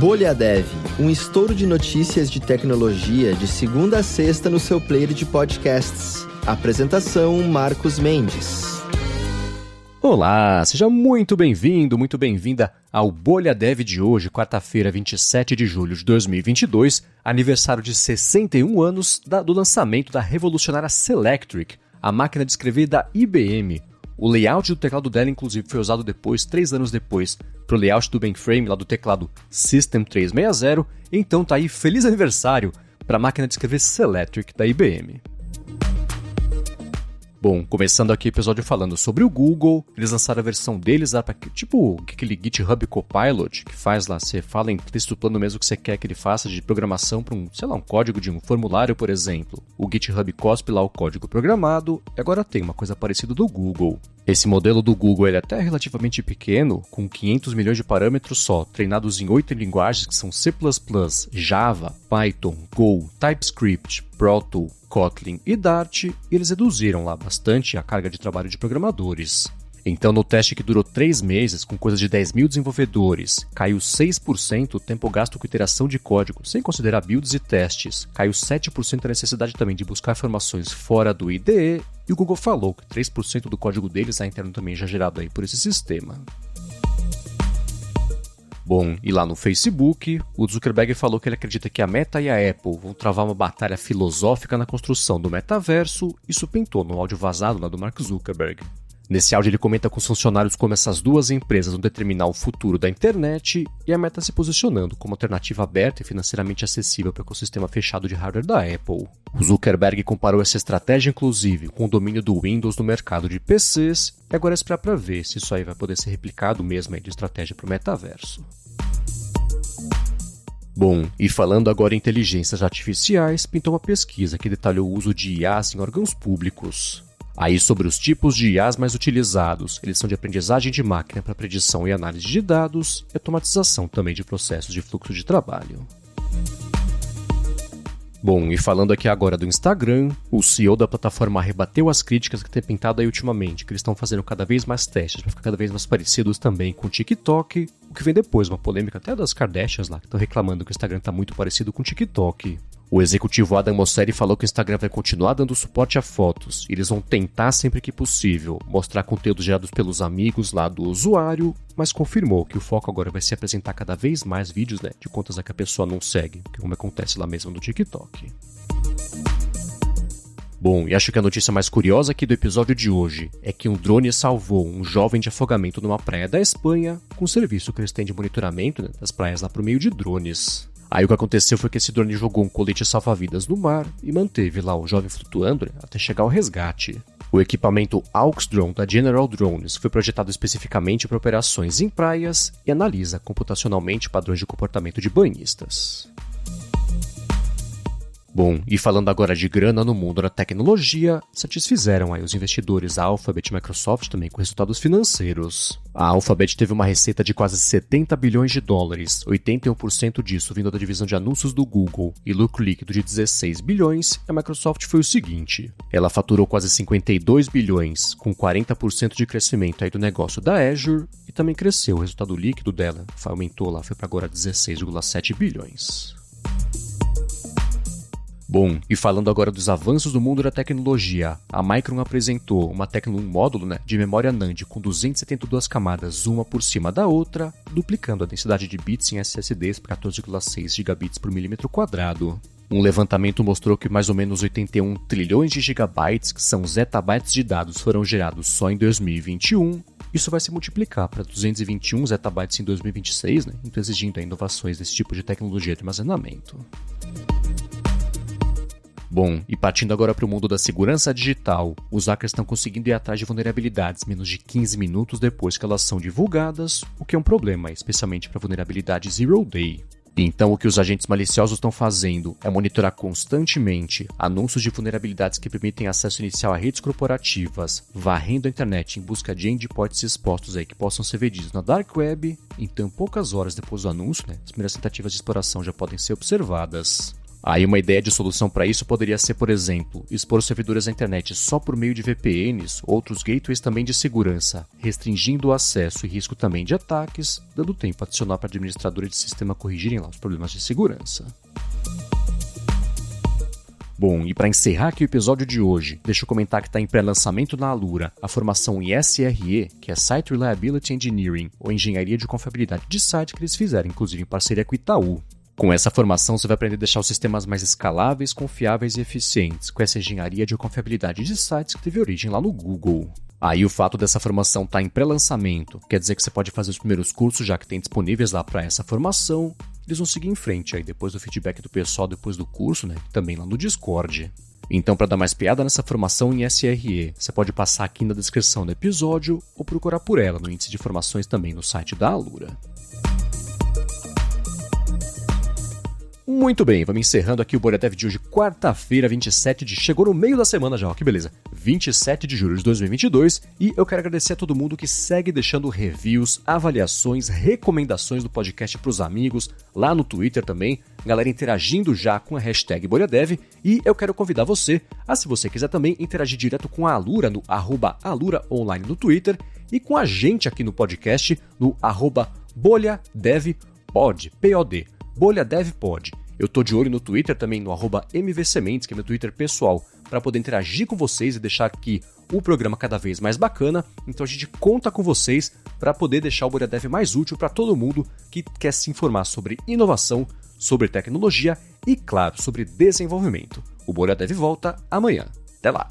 Bolha Dev, um estouro de notícias de tecnologia de segunda a sexta no seu player de podcasts. Apresentação Marcos Mendes. Olá, seja muito bem-vindo, muito bem-vinda ao Bolha Dev de hoje, quarta-feira, 27 de julho de 2022, aniversário de 61 anos da, do lançamento da revolucionária Selectric, a máquina de escrever da IBM. O layout do teclado dela, inclusive, foi usado depois, três anos depois, para o layout do mainframe lá do teclado System 360. Então tá aí, feliz aniversário para a máquina de escrever Selectric da IBM. Bom, começando aqui o episódio falando sobre o Google, eles lançaram a versão deles, tipo aquele GitHub Copilot, que faz lá, você fala em texto plano mesmo que você quer que ele faça de programação para um, sei lá, um código de um formulário, por exemplo. O GitHub cospe lá o código programado, e agora tem uma coisa parecida do Google. Esse modelo do Google ele é até relativamente pequeno, com 500 milhões de parâmetros só, treinados em oito linguagens que são C++, Java, Python, Go, TypeScript, Proto, Kotlin e Dart, e eles reduziram lá bastante a carga de trabalho de programadores. Então, no teste que durou 3 meses, com coisa de 10 mil desenvolvedores, caiu 6% o tempo gasto com iteração de código, sem considerar builds e testes. Caiu 7% a necessidade também de buscar informações fora do IDE, e o Google falou que 3% do código deles é interno também já gerado aí por esse sistema. Bom, e lá no Facebook, o Zuckerberg falou que ele acredita que a Meta e a Apple vão travar uma batalha filosófica na construção do metaverso. Isso pintou no áudio vazado lá do Mark Zuckerberg. Nesse áudio ele comenta com os funcionários como essas duas empresas vão determinar o futuro da internet e a Meta se posicionando como alternativa aberta e financeiramente acessível para o ecossistema fechado de hardware da Apple. O Zuckerberg comparou essa estratégia inclusive com o domínio do Windows no mercado de PCs e agora é esperar para ver se isso aí vai poder ser replicado mesmo de estratégia para o metaverso. Bom, e falando agora em inteligências artificiais, pintou uma pesquisa que detalhou o uso de IAs em órgãos públicos. Aí sobre os tipos de IAs mais utilizados, eles são de aprendizagem de máquina para predição e análise de dados e automatização também de processos de fluxo de trabalho. Bom, e falando aqui agora do Instagram, o CEO da plataforma rebateu as críticas que tem pintado aí ultimamente, que eles estão fazendo cada vez mais testes para ficar cada vez mais parecidos também com o TikTok, o que vem depois, uma polêmica até das Kardashians lá, que estão reclamando que o Instagram está muito parecido com o TikTok. O executivo Adam Mosseri falou que o Instagram vai continuar dando suporte a fotos. E eles vão tentar sempre que possível mostrar conteúdos gerados pelos amigos lá do usuário, mas confirmou que o foco agora vai ser apresentar cada vez mais vídeos né, de contas que a pessoa não segue, é como acontece lá mesmo no TikTok. Bom, e acho que a notícia mais curiosa aqui do episódio de hoje é que um drone salvou um jovem de afogamento numa praia da Espanha com o serviço que eles têm de monitoramento né, das praias lá por meio de drones. Aí o que aconteceu foi que esse drone jogou um colete salva-vidas no mar e manteve lá o jovem flutuando né, até chegar ao resgate. O equipamento AUX Drone da General Drones foi projetado especificamente para operações em praias e analisa computacionalmente padrões de comportamento de banhistas. Bom, e falando agora de grana no mundo da tecnologia, satisfizeram aí os investidores Alphabet e Microsoft também com resultados financeiros. A Alphabet teve uma receita de quase 70 bilhões de dólares, 81% disso vindo da divisão de anúncios do Google, e lucro líquido de 16 bilhões, a Microsoft foi o seguinte: ela faturou quase 52 bilhões, com 40% de crescimento aí do negócio da Azure, e também cresceu o resultado líquido dela, aumentou lá, foi para agora 16,7 bilhões. Bom, e falando agora dos avanços do mundo da tecnologia, a Micron apresentou uma um módulo né, de memória NAND com 272 camadas, uma por cima da outra, duplicando a densidade de bits em SSDs para 14,6 gigabits por milímetro quadrado. Um levantamento mostrou que mais ou menos 81 trilhões de gigabytes, que são zettabytes de dados, foram gerados só em 2021. Isso vai se multiplicar para 221 zettabytes em 2026, né? então exigindo inovações desse tipo de tecnologia de armazenamento. Bom, e partindo agora para o mundo da segurança digital, os hackers estão conseguindo ir atrás de vulnerabilidades menos de 15 minutos depois que elas são divulgadas, o que é um problema, especialmente para vulnerabilidades Zero Day. Então, o que os agentes maliciosos estão fazendo é monitorar constantemente anúncios de vulnerabilidades que permitem acesso inicial a redes corporativas, varrendo a internet em busca de endpoints expostos aí que possam ser vendidos na Dark Web. Então, poucas horas depois do anúncio, né, as primeiras tentativas de exploração já podem ser observadas. Aí uma ideia de solução para isso poderia ser, por exemplo, expor servidores à internet só por meio de VPNs, outros gateways também de segurança, restringindo o acesso e risco também de ataques, dando tempo adicional para administradores de sistema corrigirem lá os problemas de segurança. Bom, e para encerrar aqui o episódio de hoje, deixa eu comentar que está em pré-lançamento na Alura a formação em SRE, que é Site Reliability Engineering, ou Engenharia de Confiabilidade de Site que eles fizeram, inclusive em parceria com o Itaú. Com essa formação, você vai aprender a deixar os sistemas mais escaláveis, confiáveis e eficientes, com essa engenharia de confiabilidade de sites que teve origem lá no Google. Aí o fato dessa formação estar tá em pré-lançamento quer dizer que você pode fazer os primeiros cursos já que tem disponíveis lá para essa formação. Eles vão seguir em frente aí depois do feedback do pessoal depois do curso, né? Também lá no Discord. Então, para dar mais piada nessa formação em SRE, você pode passar aqui na descrição do episódio ou procurar por ela no índice de formações também no site da Alura. Muito bem, vamos encerrando aqui o Boredev de hoje, quarta-feira, 27 de... Chegou no meio da semana já, ó, que beleza. 27 de julho de 2022 e eu quero agradecer a todo mundo que segue deixando reviews, avaliações, recomendações do podcast para os amigos, lá no Twitter também, galera interagindo já com a hashtag Boredev e eu quero convidar você a, se você quiser também, interagir direto com a Alura no arroba Alura Online no Twitter e com a gente aqui no podcast no arroba P-O-D, BolhaDevPod. Eu tô de olho no Twitter também, no MVSementes, que é meu Twitter pessoal, para poder interagir com vocês e deixar aqui o programa cada vez mais bacana. Então a gente conta com vocês para poder deixar o Boreadev mais útil para todo mundo que quer se informar sobre inovação, sobre tecnologia e, claro, sobre desenvolvimento. O Boreadev volta amanhã. Até lá!